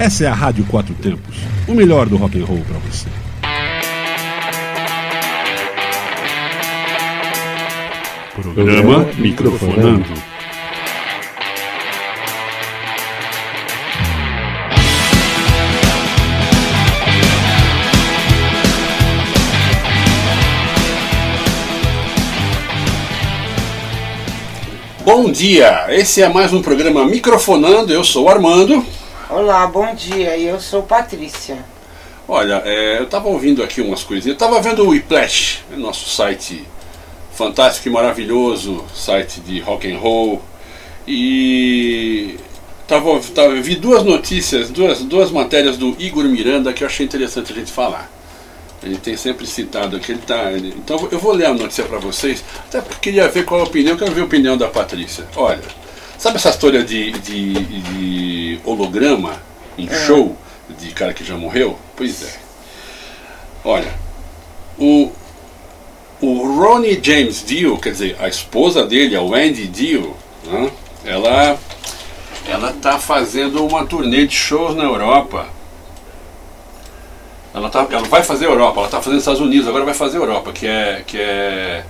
Essa é a Rádio Quatro Tempos, o melhor do rock and roll para você. Programa Microfonando. Bom dia, esse é mais um programa Microfonando. Eu sou o Armando. Olá, bom dia. Eu sou Patrícia. Olha, é, eu estava ouvindo aqui umas coisinhas. Estava vendo o Whiplash, nosso site fantástico e maravilhoso, site de rock and roll. E tava, tava, vi duas notícias, duas, duas matérias do Igor Miranda que eu achei interessante a gente falar. Ele tem sempre citado aqui, tá. ele- então eu vou ler a notícia para vocês, até porque queria ver qual é a opinião, quero ver a opinião da Patrícia. Olha, sabe essa história de, de, de holograma em show de cara que já morreu? Pois é. Olha, o, o Ronnie James Dio, quer dizer, a esposa dele, a Wendy Dio, né, ela ela tá fazendo uma turnê de shows na Europa. Ela, tá, ela vai fazer Europa, ela está fazendo Estados Unidos, agora vai fazer Europa, que é. Que é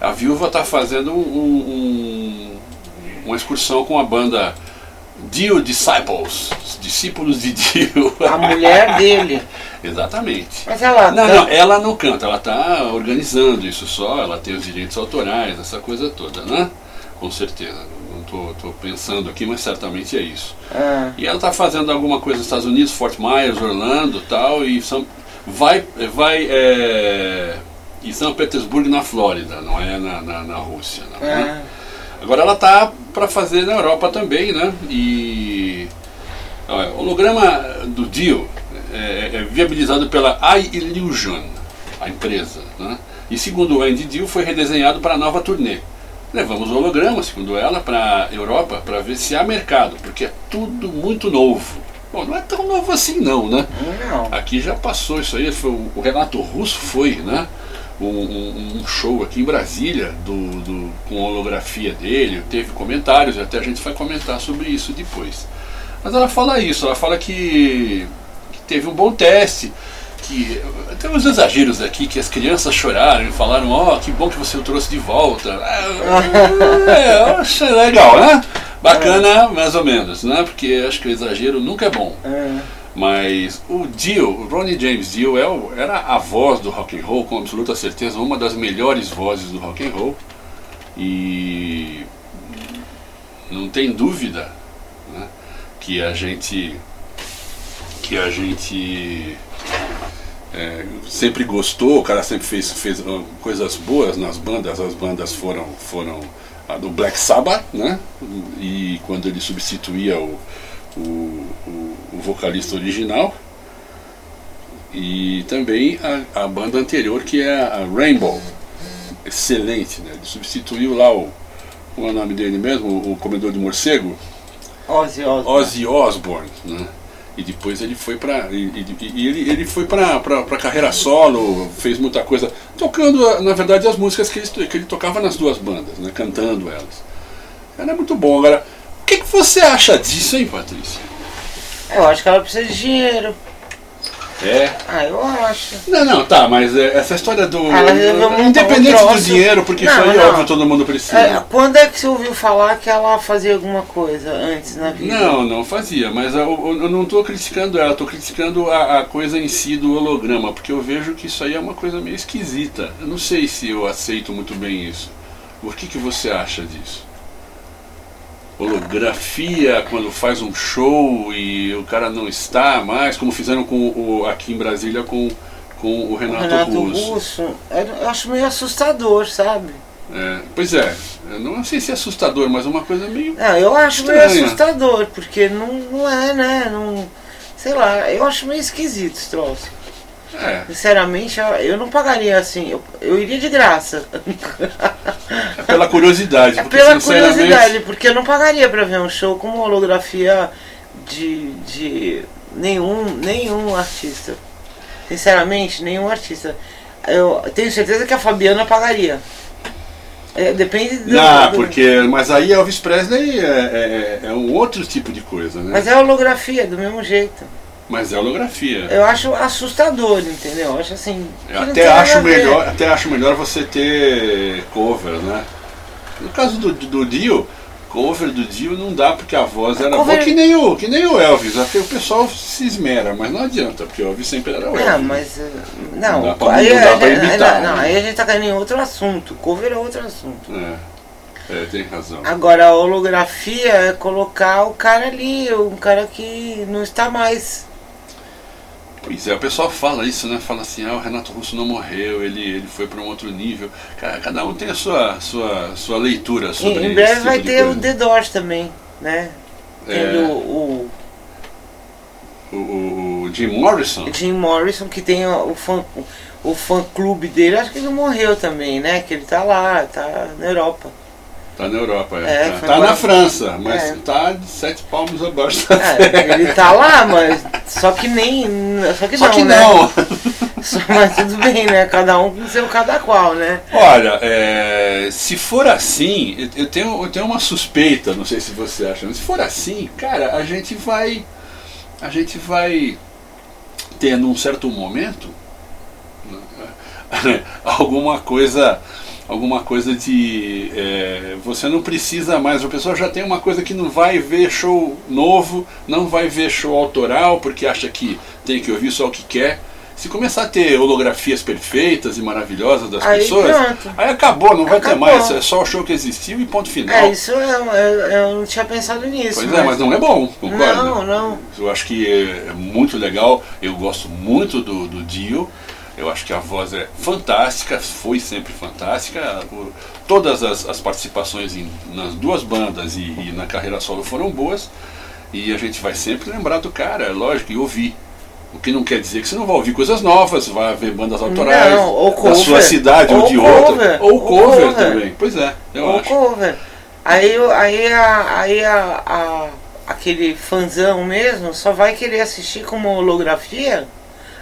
a viúva está fazendo um- um- uma excursão com a banda Dio Disciples, os discípulos de Dio. A mulher dele. Exatamente. Mas ela Não, tá- não, ela não canta, ela está organizando isso só, ela tem os direitos autorais, essa coisa toda, né? Com certeza. Não estou tô, pensando aqui, mas certamente é isso. Ah, E ela está fazendo alguma coisa nos Estados Unidos, Fort Myers, Orlando tal, e São, vai, vai é, em São Petersburgo, na Flórida, não é na, na, na Rússia. Não, né? ah, Agora ela tá para fazer na Europa também, né? E olha, o holograma do Dio é, é viabilizado pela iIllusion, a empresa, né? E segundo o Andy Dio, foi redesenhado para a nova turnê. Levamos o holograma, segundo ela, para a Europa para ver se há mercado, porque é tudo muito novo. Bom, não é tão novo assim não, né? não. Aqui já passou isso aí, foi, o Renato Russo foi, né? Um, um- um show aqui em Brasília do, do- com holografia dele, teve comentários, até a gente vai comentar sobre isso depois. Mas ela fala isso, ela fala que, que teve um bom teste, que tem uns exageros aqui, que as crianças choraram e falaram, ó, que bom que você o trouxe de volta. É, achei legal, né? Bacana, mais ou menos, né? Porque acho que o exagero nunca é bom. Ah, Mas o Dio, o Ronnie James Dio, é o- era a voz do rock and roll, com absoluta certeza, uma das melhores vozes do rock and roll. E não tem dúvida né, que a gente que a gente é, sempre gostou, o cara sempre fez, fez ah, coisas boas nas bandas, as bandas foram, foram a do Black Sabbath, né? E quando ele substituía o, o, o, o vocalista original. E também a, a banda anterior que é a Rainbow. Excelente, né? Ele substituiu lá o. Como é o nome dele mesmo? O, comedor de morcego? Ozzy Osbourne. Ozzy Osbourne, né? E depois ele foi pra. E ele, ele foi pra carreira solo, fez muita coisa, tocando, na verdade, as músicas que ele, que ele tocava nas duas bandas, né? Cantando elas. Era muito bom. Agora, o que, que você acha disso, hein, Patrícia? Eu acho que ela precisa de dinheiro. É. Ah, eu acho. Não, não, tá, mas é, essa história do. Ela resolveu um independente do dinheiro, porque isso Não, aí, não. óbvio, todo mundo precisa. É, quando é que você ouviu falar que ela fazia alguma coisa antes na vida? Não, não fazia, mas eu, eu- eu não estou criticando ela, estou criticando a, a coisa em si do holograma, porque eu vejo que isso aí é uma coisa meio esquisita. Eu não sei se eu aceito muito bem isso. O que, que você acha disso? Holografia quando faz um show e o cara não está mais, como fizeram com o, aqui em Brasília com, com o O Renato, Renato Russo. Russo, eu eu acho meio assustador, sabe? É, pois é, eu não sei se é assustador, mas é uma coisa meio. Não, eu acho meio Estranho. assustador, porque não, não é, né? Não, sei lá, eu acho meio esquisito esse troço. É, Sinceramente, eu, eu não pagaria assim, eu, eu iria de graça. é pela curiosidade. É porque, pela curiosidade, porque eu não pagaria pra ver um show com uma holografia de, de nenhum, nenhum artista. Sinceramente, nenhum artista. Eu tenho certeza que a Fabiana pagaria. É, depende do. Não, do- porque. Mas aí Elvis Presley é, é, é um outro tipo de coisa, né? Mas é holografia, do mesmo jeito. Mas é holografia. Eu acho assustador, entendeu? Eu acho assim. Eu até acho a melhor, até acho melhor você ter cover, né? No caso do, do Dio, cover do Dio não dá porque a voz era Cover- boa que nem o, que nem o Elvis, até o pessoal se esmera, mas não adianta, porque o Elvis sempre era o Elvis. Não, mas. Não, Não pra- aí, não dá a pra gente- imitar, não, né? aí a gente tá caindo em outro assunto. Cover é outro assunto. É, é, tem razão. Agora a holografia é colocar o cara ali, um cara que não está mais. Pois é, o pessoal fala isso, né? Fala assim, ah, o Renato Russo não morreu, ele, ele foi para um outro nível. Cada um tem a sua, sua, sua leitura Em, sobre em breve vai tipo de ter o. The Doors também, né? É. Tendo o, O, o- o Jim Morrison. o Jim Morrison, que tem o fã, o fã clube dele, acho que ele morreu também, né? Que ele tá lá, tá na Europa. Tá na Europa, é. É, tá tá na França, mas É. tá de sete palmos abaixo da É, ele tá lá, mas só que nem. Só que Só não, que né? não. Só- Mas tudo bem, né? Cada um com seu cada qual, né? Olha, é, se for assim, eu- tenho, eu tenho uma suspeita, não sei se você acha, mas se for assim, cara, a gente vai. A gente vai ter num certo momento alguma coisa. Alguma coisa de. é, você não precisa mais, a pessoa já tem uma coisa que não vai ver show novo, não vai ver show autoral, porque acha que tem que ouvir só o que quer. Se começar a ter holografias perfeitas e maravilhosas das Aí pessoas, pronto. aí acabou, não vai ter mais, é só o show que existiu e ponto final. É, isso eu, eu, eu não tinha pensado nisso. Pois é, mas não é bom, concorda? Não, não. Eu acho que é, é muito legal, eu gosto muito do, do Dio, eu acho que a voz é fantástica, foi sempre fantástica. O- todas as, as participações em- nas duas bandas e, e na carreira solo foram boas, e a gente vai sempre lembrar do cara, é lógico, e ouvir. O que não quer dizer que você não vai ouvir coisas novas, vai ver bandas autorais Não, ou da cover. sua cidade ou, Ou de outra. cover. Ou Ou cover, cover. também. Pois é, eu Ou acho. cover. Aí, aí, a, aí a, a- aquele fanzão mesmo só vai querer assistir como holografia?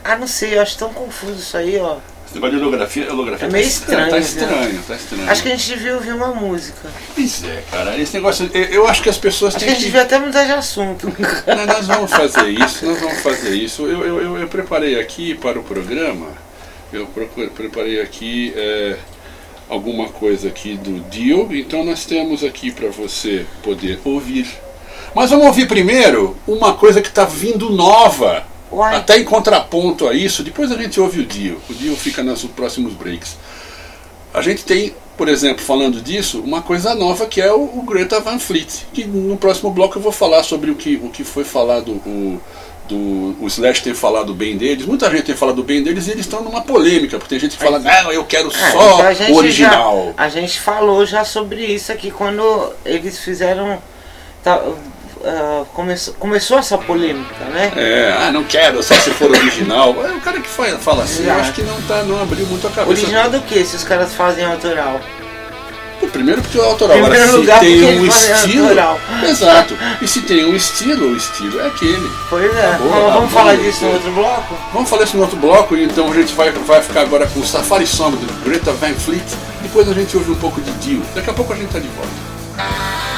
Ah, não sei, eu acho tão confuso isso aí, ó. Esse negócio de holografia, holografia É meio tá estranho, tá estranho, tá estranho. Acho que a gente devia ouvir uma música. Pois é, cara, esse negócio, eu, eu acho que as pessoas Acho que a têm gente que... devia até mudar de assunto. Não, nós vamos fazer isso, nós vamos fazer isso. Eu, eu, eu, eu preparei aqui para o programa, eu procure- preparei aqui é, alguma coisa aqui do Dio, então nós temos aqui para você poder ouvir. Mas vamos ouvir primeiro uma coisa que está vindo nova, Uai. até em contraponto a isso, depois a gente ouve o Dio. O Dio fica nos próximos breaks. A gente tem, por exemplo, falando disso, uma coisa nova que é o, o Greta Van Fleet. Que no próximo bloco eu vou falar sobre o que, o que foi falado, o, do, o Slash tem falado bem deles. Muita gente tem falado bem deles e eles estão numa polêmica, porque tem gente que fala, não, eu quero É, só então o original. já- a gente falou já sobre isso aqui quando eles fizeram. tá, ah, começou, começou essa polêmica, né? É, ah, não quero, só se for original. É o cara que fa- fala assim, eu Exato. acho que não, tá, não abriu muito a cabeça. Original do que se os caras fazem autoral? Pô, Primeiro porque o autoral, agora primeiro se lugar, tem porque um estilo. autoral. Exato. E se tem um estilo, o estilo é aquele. Pois é. Acabou, Vamos- vamos falar disso no outro bloco? Vamos falar isso no outro bloco, então a gente vai, vai ficar agora com o Safari Song do Greta Van Fleet. Depois a gente ouve um pouco de Dio. Daqui a pouco a gente tá de volta.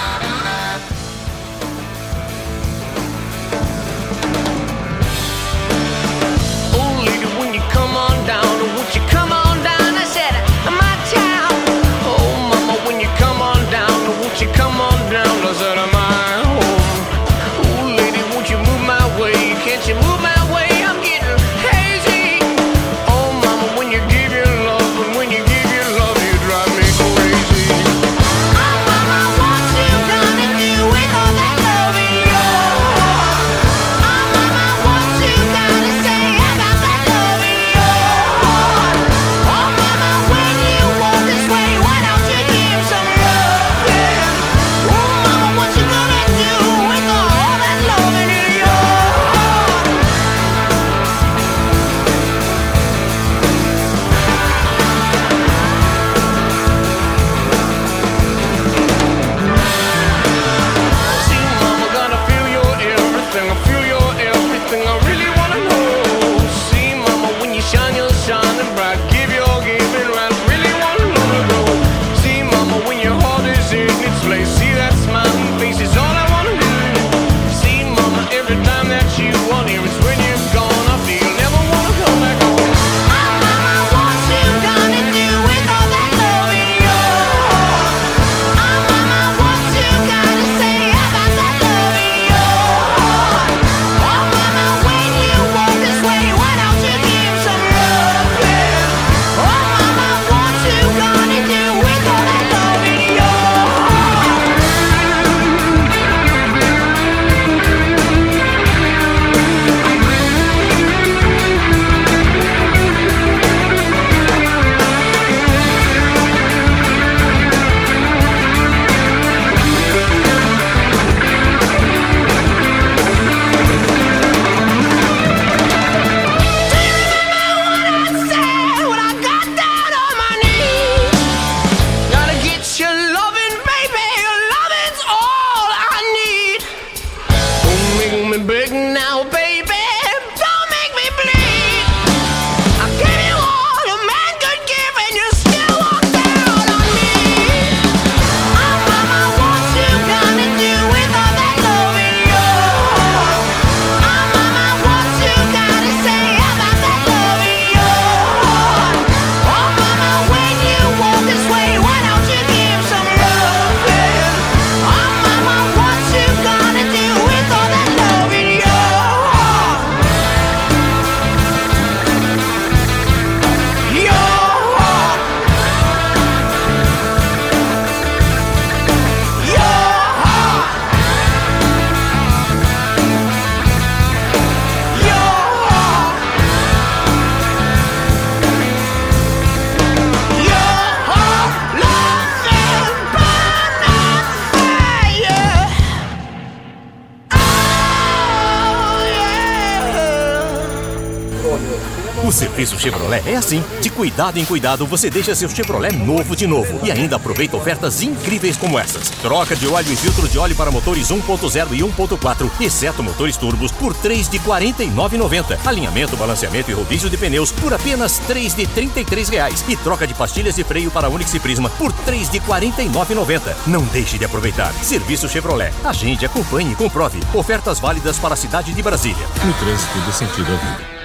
Chevrolet é assim. De cuidado em cuidado, você deixa seu Chevrolet novo de novo. E ainda aproveita ofertas incríveis como essas. Troca de óleo e filtro de óleo para motores 1.0 e 1.4, exceto motores turbos, por 3 de R$ 49,90. Alinhamento, balanceamento e rodízio de pneus por apenas 3 de 33 reais. E troca de pastilhas de freio para Onix e Prisma por 3 de R$ 49,90. Não deixe de aproveitar. Serviço Chevrolet. Agende, acompanhe e comprove. Ofertas válidas para a cidade de Brasília. No trânsito dê sentido à vida.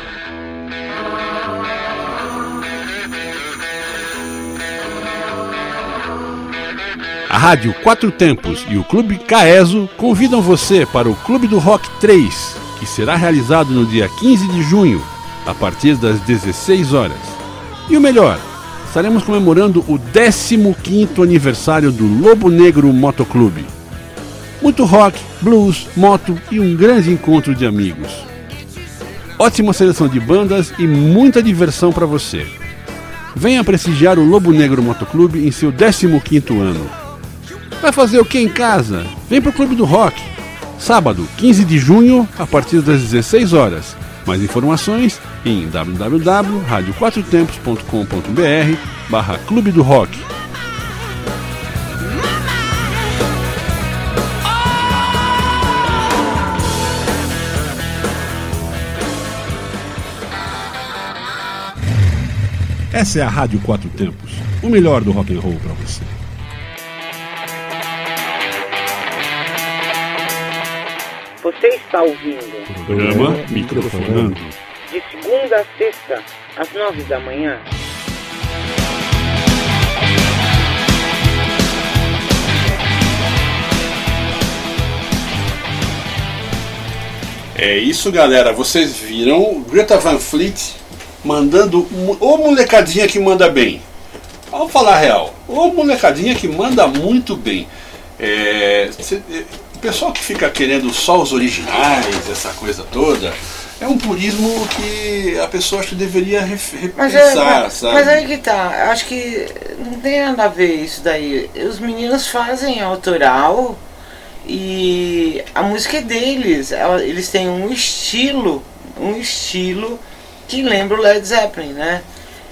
A Rádio Quatro Tempos e o Clube Caeso convidam você para o Clube do Rock 3, que será realizado no dia 15 de junho, a partir das 16 horas. E o melhor, estaremos comemorando o 15º aniversário do Lobo Negro Motoclube. Muito rock, blues, moto e um grande encontro de amigos. Ótima seleção de bandas e muita diversão para você. Venha prestigiar o Lobo Negro Motoclube em seu 15º ano. Vai fazer o que em casa? Vem pro Clube do Rock. Sábado, 15 de junho, a partir das 16 horas. Mais informações em www.radioquatrotempos.com.br barra Clube do Rock. Essa é a Rádio Quatro Tempos, o melhor do rock and roll para você. Você está ouvindo Programa Microfonando. de segunda a sexta, às nove da manhã. É isso, galera. Vocês viram Greta Van Fleet mandando. Ô molecadinha que manda bem. Vamos falar a real. Ô molecadinha que manda muito bem. É, cê- é, pessoal que fica querendo só os originais, essa coisa toda, é um purismo que a pessoa acho que deveria ref- Mas, é, repensar, mas, sabe? mas aí que tá, acho que não tem nada a ver isso daí. Os meninos fazem autoral e a música é deles. Eles têm um estilo, um estilo que lembra o Led Zeppelin, né?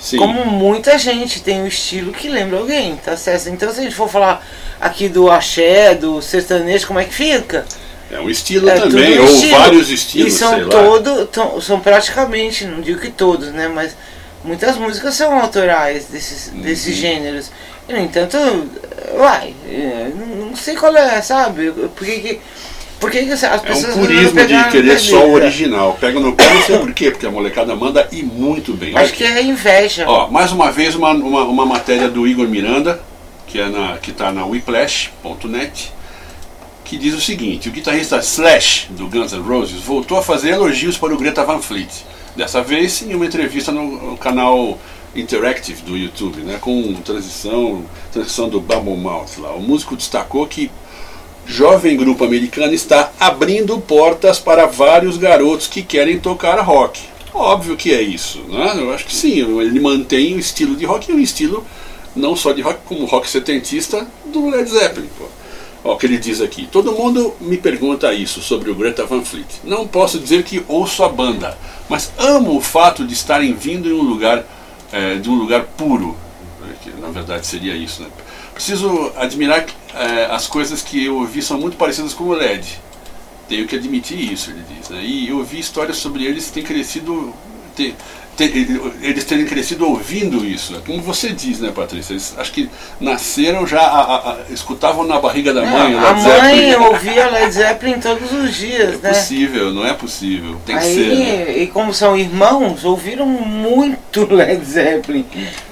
Sim. Como muita gente tem um estilo que lembra alguém, tá certo? Então se a gente for falar aqui do axé, do sertanejo, como é que fica? É um estilo É também, tudo ou estilo. vários estilos, E são sei lá. todo, tão- são praticamente, não digo que todos, né? Mas muitas músicas são autorais desses, Uhum. desses gêneros. E, no entanto, uai, é, não, sei qual é, sabe? Por que, que, por que, que as É um pessoas purismo de querer só o original. Pega no pé, não sei por quê, porque a molecada manda e muito bem. Olha Acho que é inveja. Ó, mais uma vez uma, uma, uma matéria do Igor Miranda, que é na, está na whiplash.net, que diz o seguinte: o guitarrista Slash do Guns N' Roses voltou a fazer elogios para o Greta Van Fleet. Dessa vez em uma entrevista no, no canal Interactive do YouTube, né, com transição, transição do Bubble Mouth lá. O músico destacou que jovem grupo americano está abrindo portas para vários garotos que querem tocar rock. Óbvio que é isso, né? Eu acho que sim, ele mantém o estilo de rock e um estilo não só de rock, como rock setentista do Led Zeppelin. Pô. Ó, o que ele diz aqui. Todo mundo me pergunta isso sobre o Greta Van Fleet. Não posso dizer que ouço a banda, mas amo o fato de estarem vindo em um lugar, eh, de um lugar puro. que na verdade seria isso, né? Preciso admirar que, eh, as coisas que eu ouvi são muito parecidas com o LED. Tenho que admitir isso, ele diz. Né? E eu ouvi histórias sobre eles que têm crescido. Ter, ter- eles terem crescido ouvindo isso. Como você diz, né, Patrícia? Eles acho que nasceram já. a- a- a- escutavam na barriga da mãe. o a Led mãe Zeppelin. ouvia Led Zeppelin todos os dias, É né? possível, não é possível. Tem que Aí, ser. né? e como são irmãos, ouviram muito Led Zeppelin.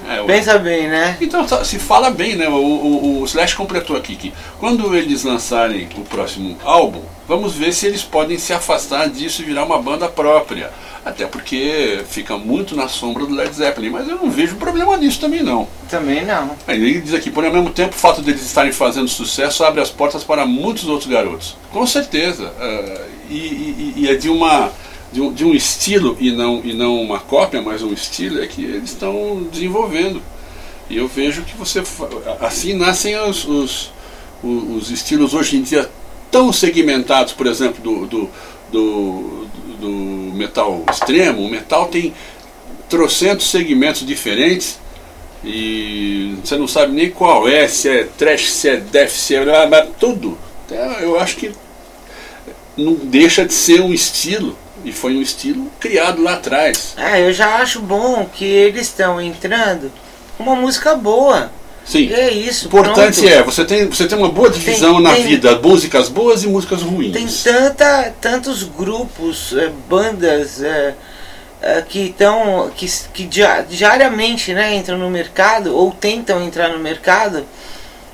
É. Pensa bem, né? Então tá, se fala bem, né? O, o, o Slash completou aqui que quando eles lançarem o próximo álbum, vamos ver se eles podem se afastar disso e virar uma banda própria. Até porque fica muito na sombra do Led Zeppelin, mas eu não vejo problema nisso também não. Também não. Aí Ele diz aqui, porém ao mesmo tempo o fato deles estarem fazendo sucesso abre as portas para muitos outros garotos. Com certeza. ah, e, e- e é de uma de um, de um estilo e não, e não uma cópia, mas um estilo é que eles estão desenvolvendo. E eu vejo que você assim nascem os, os, os estilos hoje em dia tão segmentados, por exemplo, do, do, do, do metal extremo. O metal tem trocentos segmentos diferentes e você não sabe nem qual é, se é trash, se é death, se é. Tudo. Então, eu acho que não deixa de ser um estilo. E foi um estilo criado lá atrás. É, eu já acho bom que eles estão entrando com uma música boa. Sim. E é isso. O importante pronto. é, você tem, você tem uma boa divisão Tem- na tem- vida, músicas boas e músicas ruins. Tem tanta, tantos grupos, eh, bandas eh, eh, que estão que, que dia- diariamente né, entram no mercado ou tentam entrar no mercado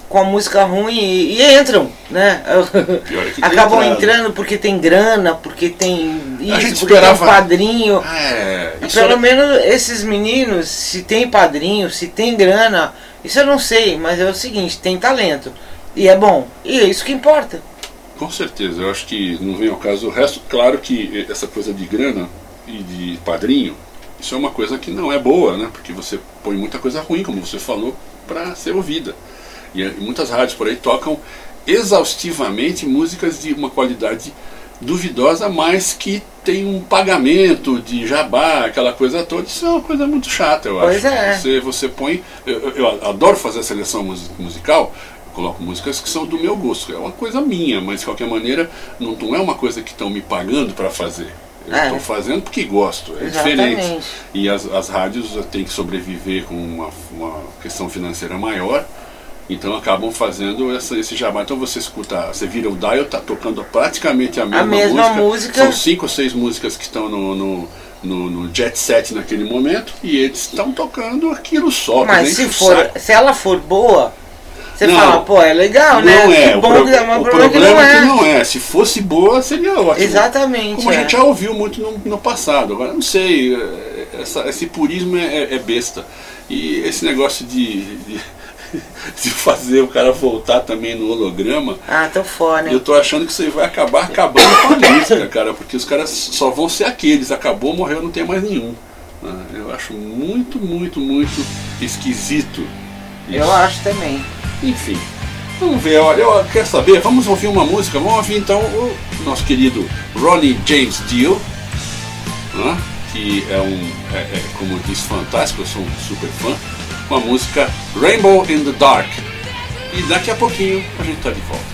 com a música ruim e, e entram, né? É tem Acabam entrando porque tem grana, porque tem A gente isso, porque tem um esperava- padrinho. É, isso Pelo era- menos esses meninos, se tem padrinho, se tem grana, isso eu não sei, mas é o seguinte, tem talento. E é bom. E é isso que importa. Com certeza, eu acho que não vem ao caso. O resto, claro que essa coisa de grana e de padrinho, isso é uma coisa que não é boa, né? Porque você põe muita coisa ruim, como você falou, para ser ouvida. E, eh, muitas rádios por aí tocam exaustivamente músicas de uma qualidade duvidosa, mas que tem um pagamento de jabá, aquela coisa toda. Isso é uma coisa muito chata, eu Pois acho. é. Você, você põe. Eu, eu- adoro fazer a seleção mus- musical. Eu coloco músicas que são do meu gosto. É uma coisa minha, mas de qualquer maneira não, não é uma coisa que estão me pagando para fazer. Eu É. estou fazendo porque gosto. É Exatamente. diferente. E as, as rádios têm que sobreviver com uma, uma questão financeira maior. Então acabam fazendo essa, esse jabá. Então você escuta, você vira o dial, tá tocando praticamente a mesma, mesma música. São cinco ou seis músicas que estão no, no, no- no jet set naquele momento e eles estão tocando aquilo só. Mas se for, saco. se ela for boa, você Não. fala, pô, é legal, né? Não é, Que o, bom pro- que dá, mas o problema é que problema não é é. que não é. Se fosse boa, seria ótimo. Exatamente. Como a é. gente já ouviu muito no, no passado. Agora, não sei, é, essa- esse purismo é, é- é besta. E esse negócio de, de, de fazer o cara voltar também no holograma, Ah, fora, eu né? tô achando que isso vai acabar acabando com a música, cara, porque os caras só vão ser aqueles. Acabou, morreu, não tem mais nenhum. né? Eu acho muito, muito, muito esquisito. Eu isso. acho também. Enfim, vamos ver, olha, eu quero saber, vamos ouvir uma música, vamos ouvir então o nosso querido Ronnie James Dio, né, que é um, é, é, como diz, fantástico, eu sou um super fã, com a música Rainbow in the Dark. E daqui a pouquinho a gente tá de volta.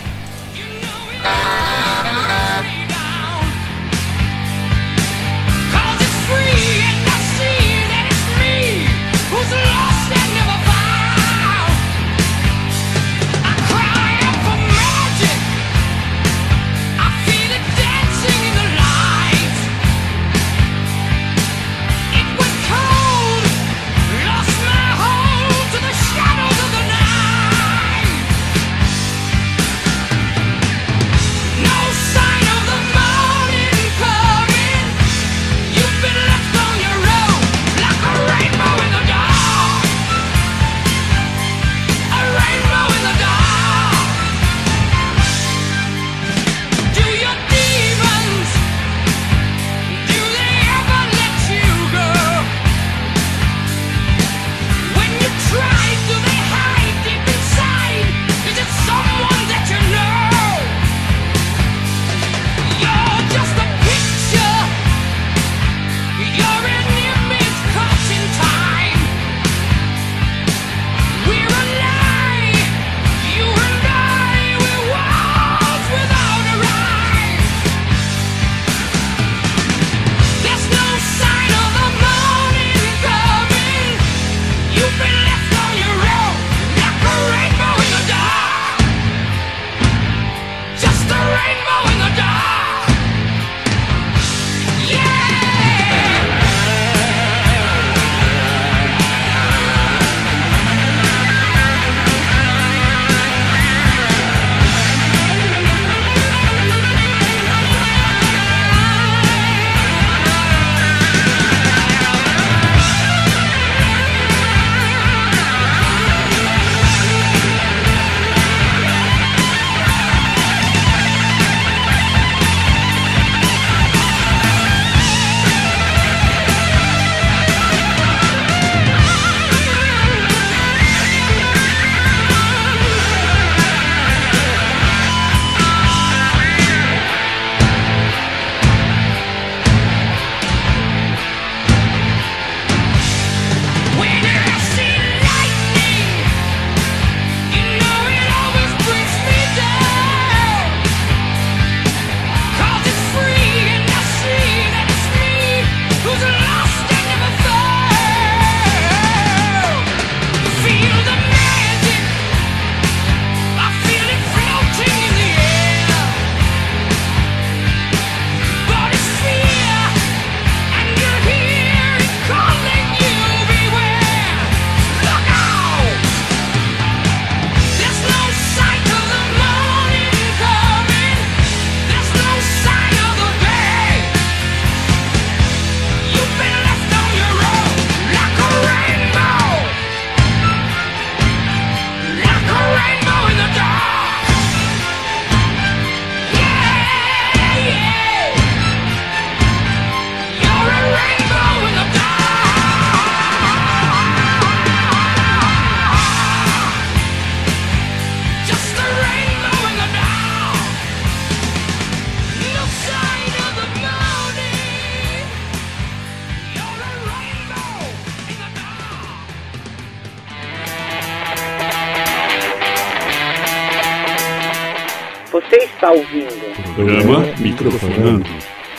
Microfonando.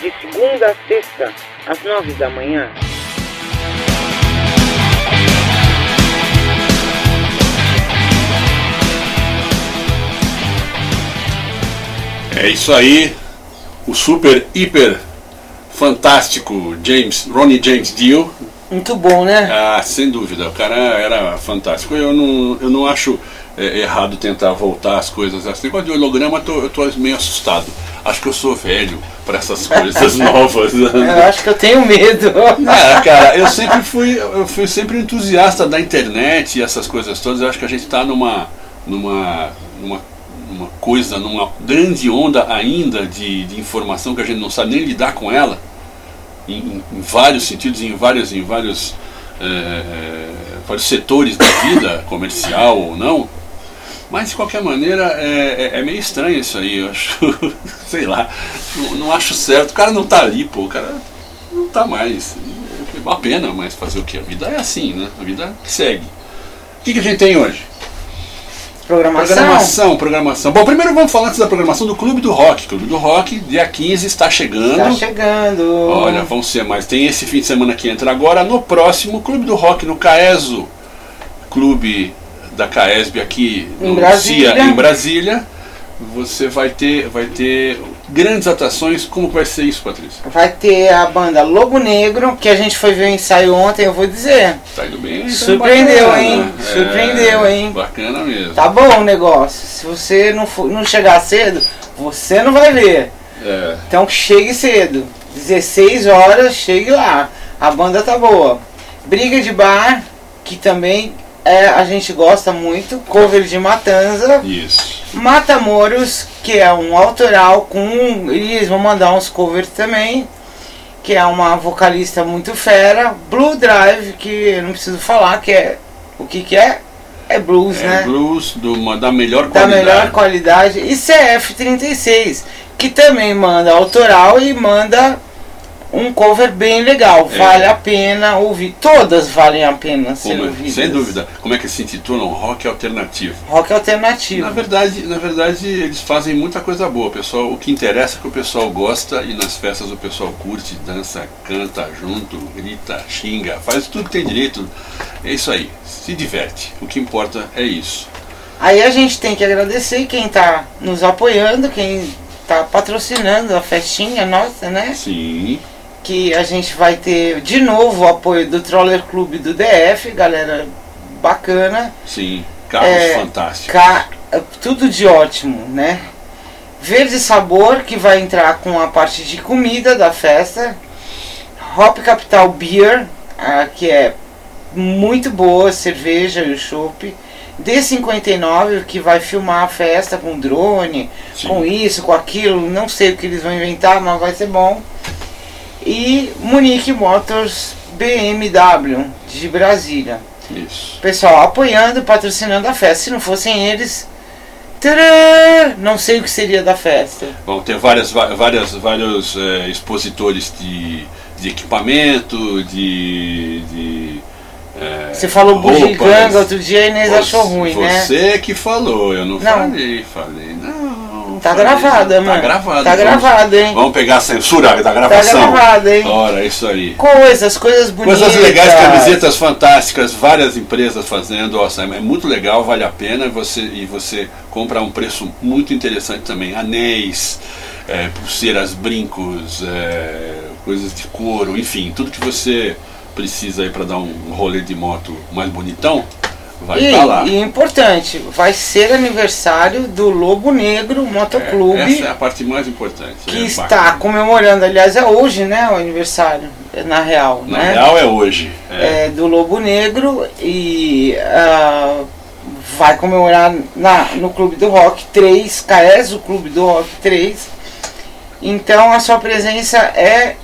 De segunda a sexta, às nove da manhã. É isso aí, o super, hiper, fantástico James, Ronnie James Dio. Muito bom, né? Ah, sem dúvida, o cara era fantástico. Eu não, eu não acho é, errado tentar voltar as coisas assim. Negócio de holograma, eu tô, eu tô meio assustado. Acho que eu sou velho para essas coisas novas. Eu acho que eu tenho medo. Ah, cara, eu sempre fui, eu fui sempre entusiasta da internet e essas coisas todas. Eu acho que a gente está numa, numa, numa, numa coisa, numa grande onda ainda de, de informação que a gente não sabe nem lidar com ela, em, em- vários sentidos, em vários, em vários, é, vários setores da vida, comercial ou não. Mas de qualquer maneira é, é- é meio estranho isso aí, eu acho, sei lá, não, não acho certo. O cara não tá ali, pô, o cara não tá mais. É uma pena, mas fazer o que? A vida é assim, né? A vida segue. O que, que a gente tem hoje? Programação. Programação, programação. Bom, primeiro vamos falar antes da programação do Clube do Rock. Clube do Rock, dia 15, está chegando. Tá chegando. Olha, vão ser mais. Tem esse fim de semana que entra agora. No próximo, Clube do Rock no Caeso. Clube da Caesb aqui Em no Brasília. CIA, em Brasília. Você vai ter, vai ter grandes atrações. Como vai ser isso, Patrícia? Vai ter a banda Lobo Negro, que a gente foi ver o ensaio ontem, eu vou dizer. Tá indo bem? Surpreendeu, bacana. hein? É, Surpreendeu, hein? Bacana mesmo. Tá bom o negócio. Se você não, for, não chegar cedo, você não vai ver. É, Então chegue cedo. 16 horas, chegue lá. A banda tá boa. Briga de bar, que também é, a gente gosta muito. Cover de Matanza. isso. Matamoros, que é um autoral com. Eles vão mandar uns covers também. Que é uma vocalista muito fera. Blue Drive, que eu não preciso falar, que é. O que, que é? É blues, É né? blues do, da melhor da qualidade. melhor qualidade. E CF36, que também manda autoral e manda um cover bem legal. É. Vale a pena ouvir. Todas valem a pena ser Como é- ouvidas. sem dúvida. Como é que se intitulam? Rock alternativo. Rock alternativo. Na verdade, na verdade, eles fazem muita coisa boa, pessoal. O que interessa é que o pessoal gosta e nas festas o pessoal curte, dança, canta junto, grita, xinga, faz tudo que tem direito. É isso aí, se diverte. O que importa é isso. Aí a gente tem que agradecer quem está nos apoiando, quem está patrocinando a festinha nossa, né? Sim, Que a gente vai ter de novo o apoio do Troller Clube do DF, galera bacana. sim. Carros É, fantásticos. Ca- tudo de ótimo, né? Verde Sabor, que vai entrar com a parte de comida da festa. Hop Capital Beer, ah, que é muito boa, cerveja e o chopp. D59, que vai filmar a festa com drone, Sim. com isso, com aquilo, não sei o que eles vão inventar, mas vai ser bom. E Munique Motors BMW, de Brasília Isso. pessoal apoiando, patrocinando a festa. Se não fossem eles, não sei o que seria da festa. Vão ter várias, várias, vários eh, expositores de, de equipamento, de. de eh, Você falou bugiganga outro dia, a Inês Você- achou ruim, né? Você que falou, eu não, Não. falei, falei. Tá gravada, Tá mano. Tá vamos- gravado, hein? Vamos pegar a censura da Tá gravação. gravado, hein? Ora, isso aí. Coisas, coisas bonitas. Coisas legais, camisetas fantásticas, várias empresas fazendo, nossa, é muito legal, vale a pena você, e você compra a um preço muito interessante também. Anéis, é, pulseiras, brincos, é, coisas de couro, enfim, tudo que você precisa aí para dar um rolê de moto mais bonitão, vai E, lá. e importante, vai ser aniversário do Lobo Negro É, Motoclube, essa é a parte mais importante. que é está bacana. comemorando, aliás, é hoje, né, o aniversário, na real, Na né? real é hoje. É. é, do Lobo Negro e ah, vai comemorar na, no Clube do Rock 3, Caes, o Clube do Rock 3. Então a sua presença é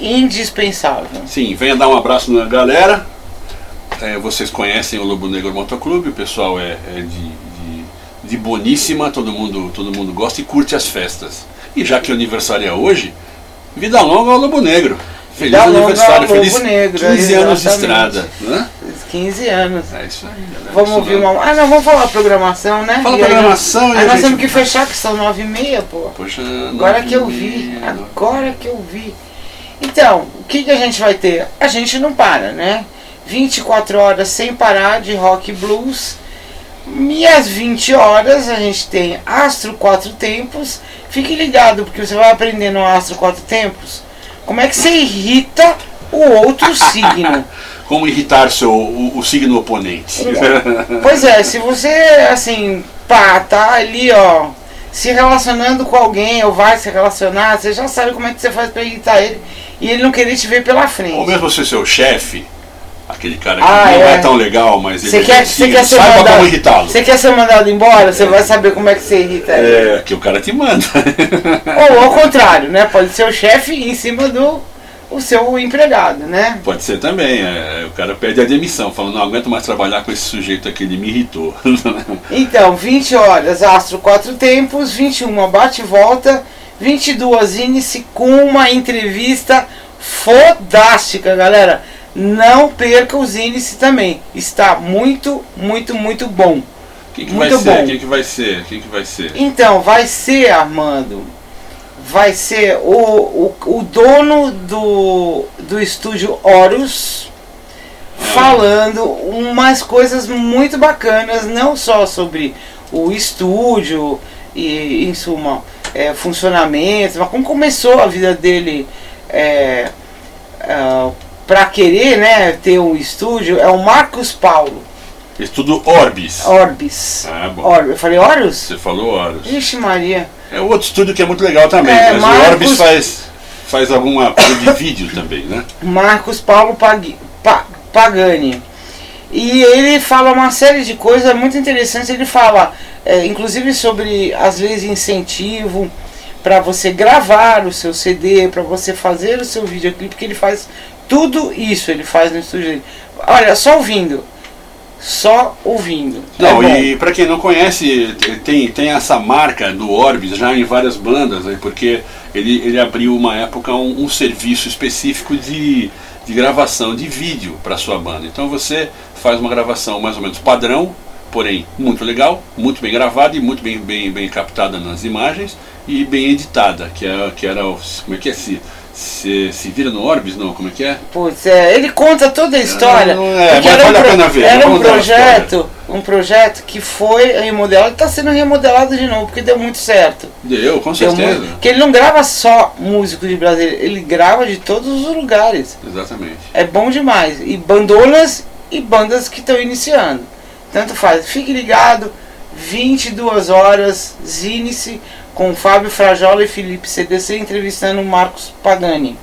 indispensável. Sim, venha dar um abraço na galera. É, vocês conhecem o Lobo Negro Motoclube, o pessoal é, é de, de, de boníssima, todo mundo, todo mundo gosta e curte as festas. E já que o aniversário é hoje, vida longa ao Lobo Negro. Feliz Vida longa aniversário, ao Lobo feliz Negro, 15 anos de exatamente. estrada. Né? 15 anos. É isso aí, galera. Vamos ouvir uma. Ah, não, vamos falar programação, né? Fala E aí, programação e Aí a nós gente- temos que fechar, que são 9 e meia, pô. Poxa, Agora que eu vi, agora que eu vi. Então, o que, que a gente vai ter? A gente não para, né? 24 horas sem parar de rock e blues. E às 20 horas a gente tem Astro Quatro Tempos. Fique ligado, porque você vai aprender no Astro Quatro Tempos como é que você irrita o outro signo. Como irritar seu, o, o signo oponente. Pois é, se você, assim, pá, tá ali, ó, se relacionando com alguém ou vai se relacionar, você já sabe como é que você faz pra irritar ele e ele não querer te ver pela Ou frente. mesmo se seu chefe, aquele cara que Ah, não é. é. tão legal, mas ele quer, é você signo, quer ser saiba como mandado, irritá-lo. você quer ser mandado embora, você vai saber como é que você irrita ele. É, que o cara te manda. Ou ao contrário, né? Pode ser o chefe em cima do o seu empregado, né? Pode ser também, é, o cara pede a demissão, falando, não aguento mais trabalhar com esse sujeito aqui, ele me irritou. Então, 20 horas Astro Quatro Tempos, 21 bate e volta, 22 inicie com uma entrevista fodástica, galera. Não perca os índices também. Está muito, muito, muito bom. Que vai Muito ser? bom. Quem que vai ser? Quem que vai ser? Então, vai ser, Armando, vai ser o, o, o dono do, do estúdio Horus falando umas coisas muito bacanas, não só sobre o estúdio e, em suma, é, funcionamento, mas como começou a vida dele é, para querer né, ter um estúdio, é o Marcos Paulo, Estudo Orbis. Orbis. Ah, bom. Or, eu falei Horus? Você falou Horus. Ixi Maria. É outro estúdio que é muito legal também, É, mas Marcos- o Orbis faz, faz alguma coisa de vídeo também, né? Marcos Paulo Pag- Pa- Pagani. E ele fala uma série de coisas muito interessantes. Ele fala, é, inclusive, sobre leis de incentivo para você gravar o seu CD, para você fazer o seu videoclipe, que ele faz tudo isso. Ele faz no estúdio dele. Olha, só ouvindo. Só ouvindo. Não, É e pra quem não conhece, tem, tem essa marca do Orbis já em várias bandas, né, porque ele, ele abriu uma época um, um serviço específico de, de gravação de vídeo para sua banda. Então você faz uma gravação mais ou menos padrão, porém muito legal, muito bem gravada e muito bem, bem, bem captada nas imagens e bem editada, que, é, que era o. Como é que é? Se, se, se vira no Orbis? Não, como é que é? Putz, é, ele conta toda a história. Não, é, mas era um vale a pro- pena ver, Era um projeto, um projeto que foi remodelado, está sendo remodelado de novo, porque deu muito certo. Deu, com Deu certeza. muito- porque ele não grava só músicos de Brasília, ele grava de todos os lugares. Exatamente. É bom demais. E bandonas e bandas que estão iniciando. Tanto faz. Fique ligado, 22 horas, Zine-se com Fábio Frajola e Felipe CDC entrevistando Marcos Pagani.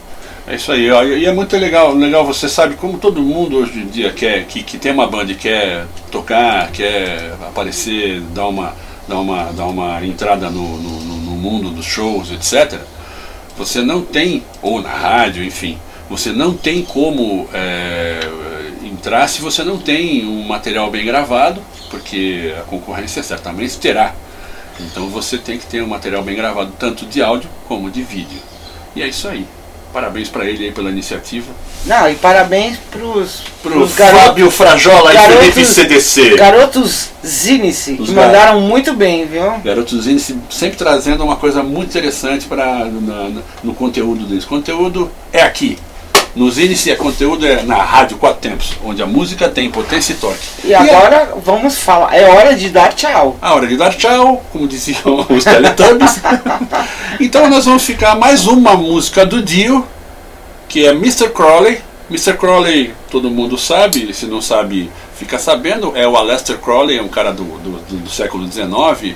É isso aí, ó, e é muito legal, legal, você sabe como todo mundo hoje em dia quer, que, que tem uma banda e quer tocar, quer aparecer, dar uma, dar uma, dar uma entrada no, no, no- no mundo dos shows, etc. Você não tem, ou na rádio, enfim, você não tem como é, entrar se você não tem um material bem gravado, porque a concorrência certamente terá. Então você tem que ter um material bem gravado, tanto de áudio como de vídeo. E é isso aí. Parabéns para ele aí pela iniciativa. Não, e parabéns pros, Pro pros garotos. Fábio Frajola e Felipe CDC. Garotos Zinice, que Os mandaram muito bem, viu? Garotos Índice sempre trazendo uma coisa muito interessante para no conteúdo deles. Conteúdo é aqui. Nos é conteúdo é na Rádio Quatro Tempos, onde a música tem potência e toque. E agora vamos falar. É hora de dar tchau. A hora de dar tchau, como diziam os Teletubbies. então nós vamos ficar mais uma música do Dio, que é Mr. Crowley. Mr. Crowley, todo mundo sabe, se não sabe, fica sabendo, é o Aleister Crowley, é um cara do, do, do- do século XIX,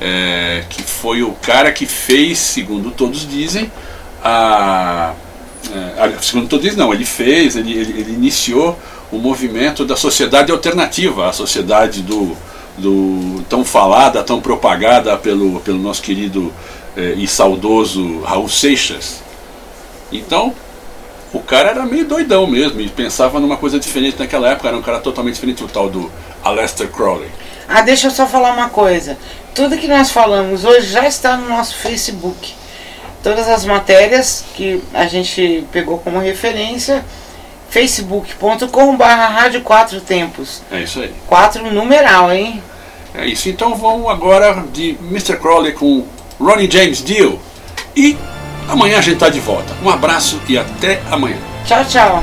é, que foi o cara que fez, segundo todos dizem, a. é, segundo todos dizem, não, ele fez, ele, ele, ele iniciou o movimento da sociedade alternativa, a sociedade do, do tão falada, tão propagada pelo, pelo nosso querido eh, e saudoso Raul Seixas. Então, o cara era meio doidão mesmo e pensava numa coisa diferente naquela época, era um cara totalmente diferente do tal do Aleister Crowley. Ah, deixa eu só falar uma coisa. Tudo que nós falamos hoje já está no nosso Facebook. Todas as matérias que a gente pegou como referência facebook.com barra rádio quatro tempos. É isso aí. Quatro numeral, hein? É isso. Então vamos agora de Mr. Crowley com Ronnie James Dio. E amanhã a gente tá de volta. Um abraço e até amanhã. Tchau, tchau.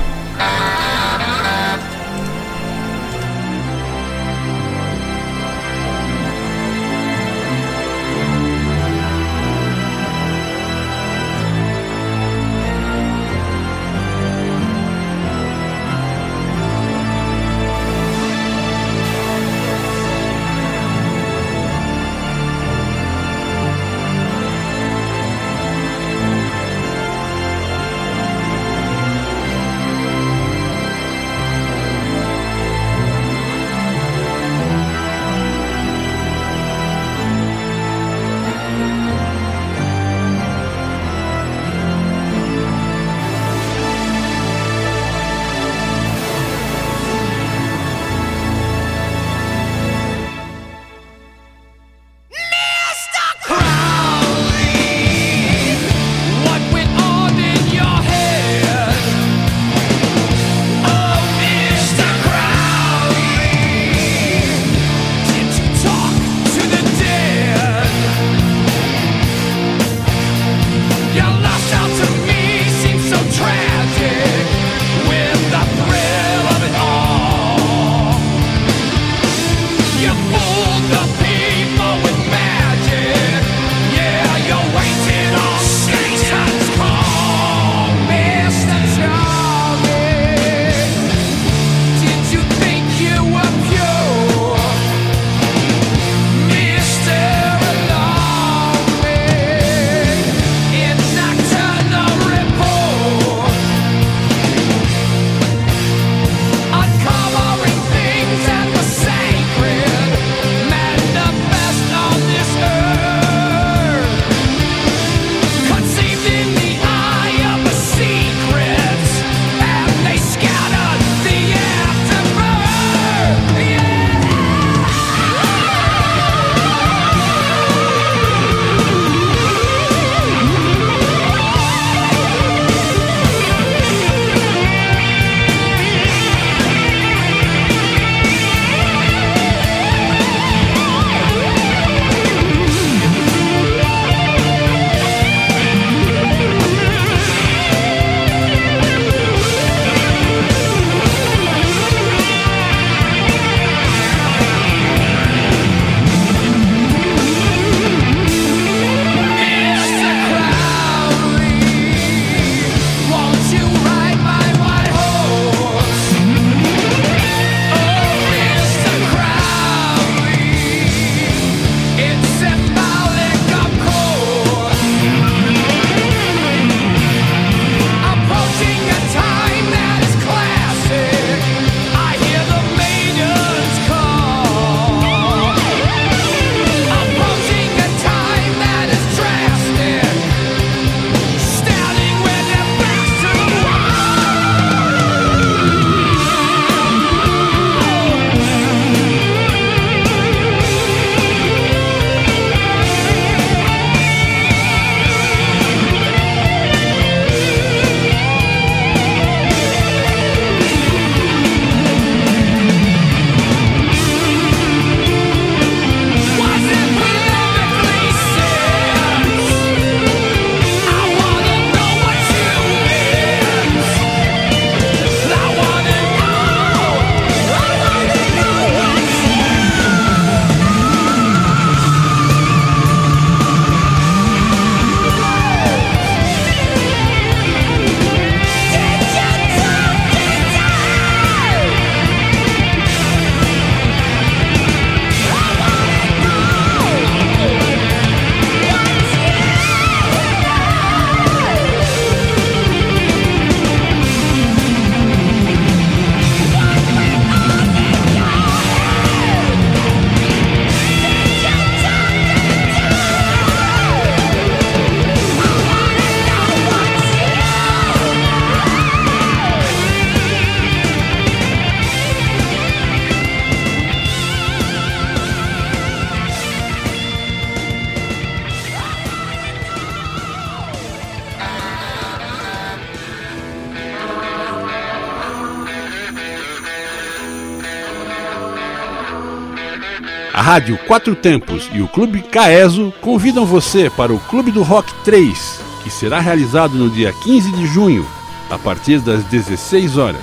Rádio Quatro Tempos e o Clube Caeso convidam você para o Clube do Rock 3, que será realizado no dia 15 de junho, a partir das 16 horas.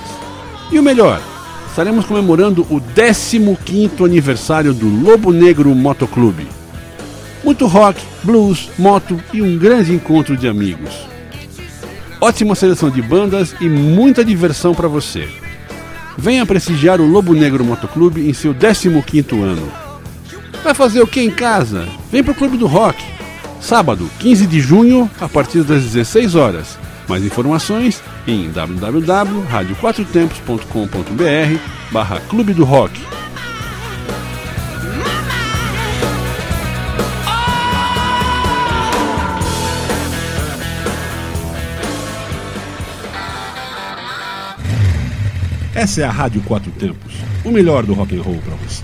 E o melhor, estaremos comemorando o 15º aniversário do Lobo Negro Motoclube. Muito rock, blues, moto e um grande encontro de amigos. Ótima seleção de bandas e muita diversão para você. Venha prestigiar o Lobo Negro Motoclube em seu 15º ano. Vai fazer o que em casa? Vem pro Clube do Rock. Sábado, 15 de junho, a partir das 16 horas. Mais informações em www.radioquatrotempos.com.br barra Clube do Rock. Essa é a Rádio Quatro Tempos, o melhor do rock and roll para você.